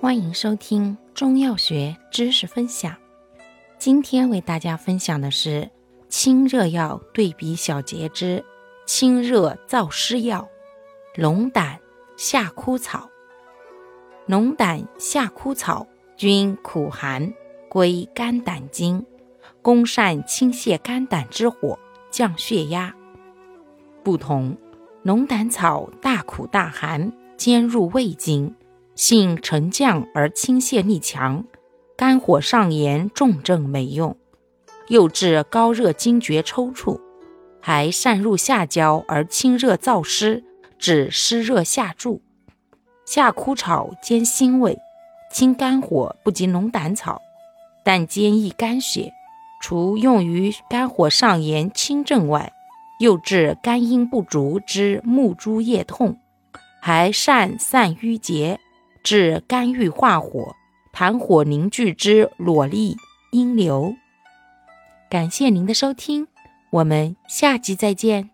欢迎收听中药学知识分享。今天为大家分享的是清热药对比小节之清热燥湿药——龙胆、夏枯草。龙胆、夏枯草均苦寒，归肝胆经，功善清泻肝胆之火，降血压。不同，龙胆草大苦大寒，兼入胃经。性沉降而清泻力强，肝火上炎，重症没用，又治高热惊厥抽搐，还善入下焦而清热燥湿，治湿热下注。夏枯草兼辛味，清肝火不及龙胆草，但兼益肝血。除用于肝火上炎清症外，又治肝阴不足之目珠夜痛，还善散瘀结。治肝郁化火、痰火凝聚之裸力、阴流。感谢您的收听，我们下集再见。